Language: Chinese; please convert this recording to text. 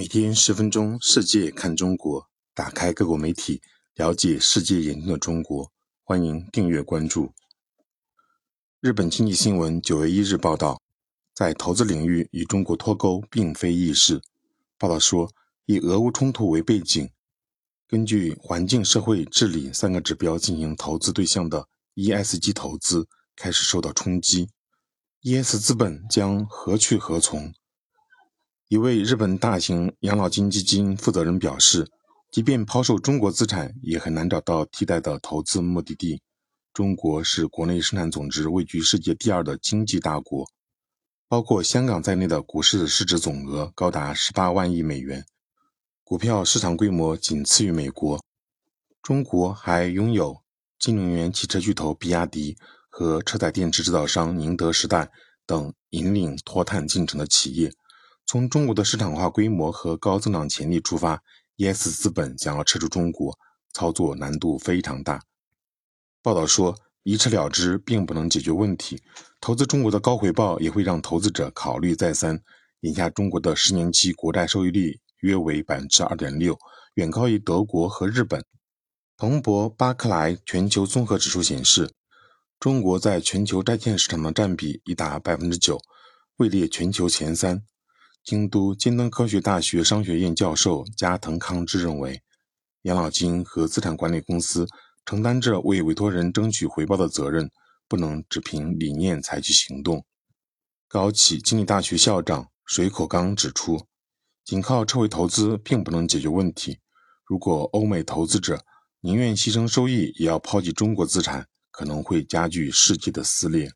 每天十分钟，世界看中国，打开各国媒体，了解世界眼中的中国。欢迎订阅关注。日本经济新闻九月一日报道，在投资领域与中国脱钩并非易事。报道说，以俄乌冲突为背景，根据环境、社会、治理三个指标进行投资对象的 ESG 投资开始受到冲击。ES 资本将何去何从？一位日本大型养老金基金负责人表示，即便抛售中国资产，也很难找到替代的投资目的地。中国是国内生产总值位居世界第二的经济大国，包括香港在内的股市市值总额高达十八万亿美元，股票市场规模仅次于美国。中国还拥有新能源汽车巨头比亚迪和车载电池制造商宁德时代等引领脱碳进程的企业。从中国的市场化规模和高增长潜力出发，ES 资本想要撤出中国，操作难度非常大。报道说，一撤了之并不能解决问题，投资中国的高回报也会让投资者考虑再三。眼下，中国的十年期国债收益率约为百分之二点六，远高于德国和日本。彭博巴克莱全球综合指数显示，中国在全球债券市场的占比已达百分之九，位列全球前三。京都尖端科学大学商学院教授加藤康之认为，养老金和资产管理公司承担着为委托人争取回报的责任，不能只凭理念采取行动。高启经济大学校长水口刚指出，仅靠撤回投资并不能解决问题。如果欧美投资者宁愿牺牲收益也要抛弃中国资产，可能会加剧世界的撕裂。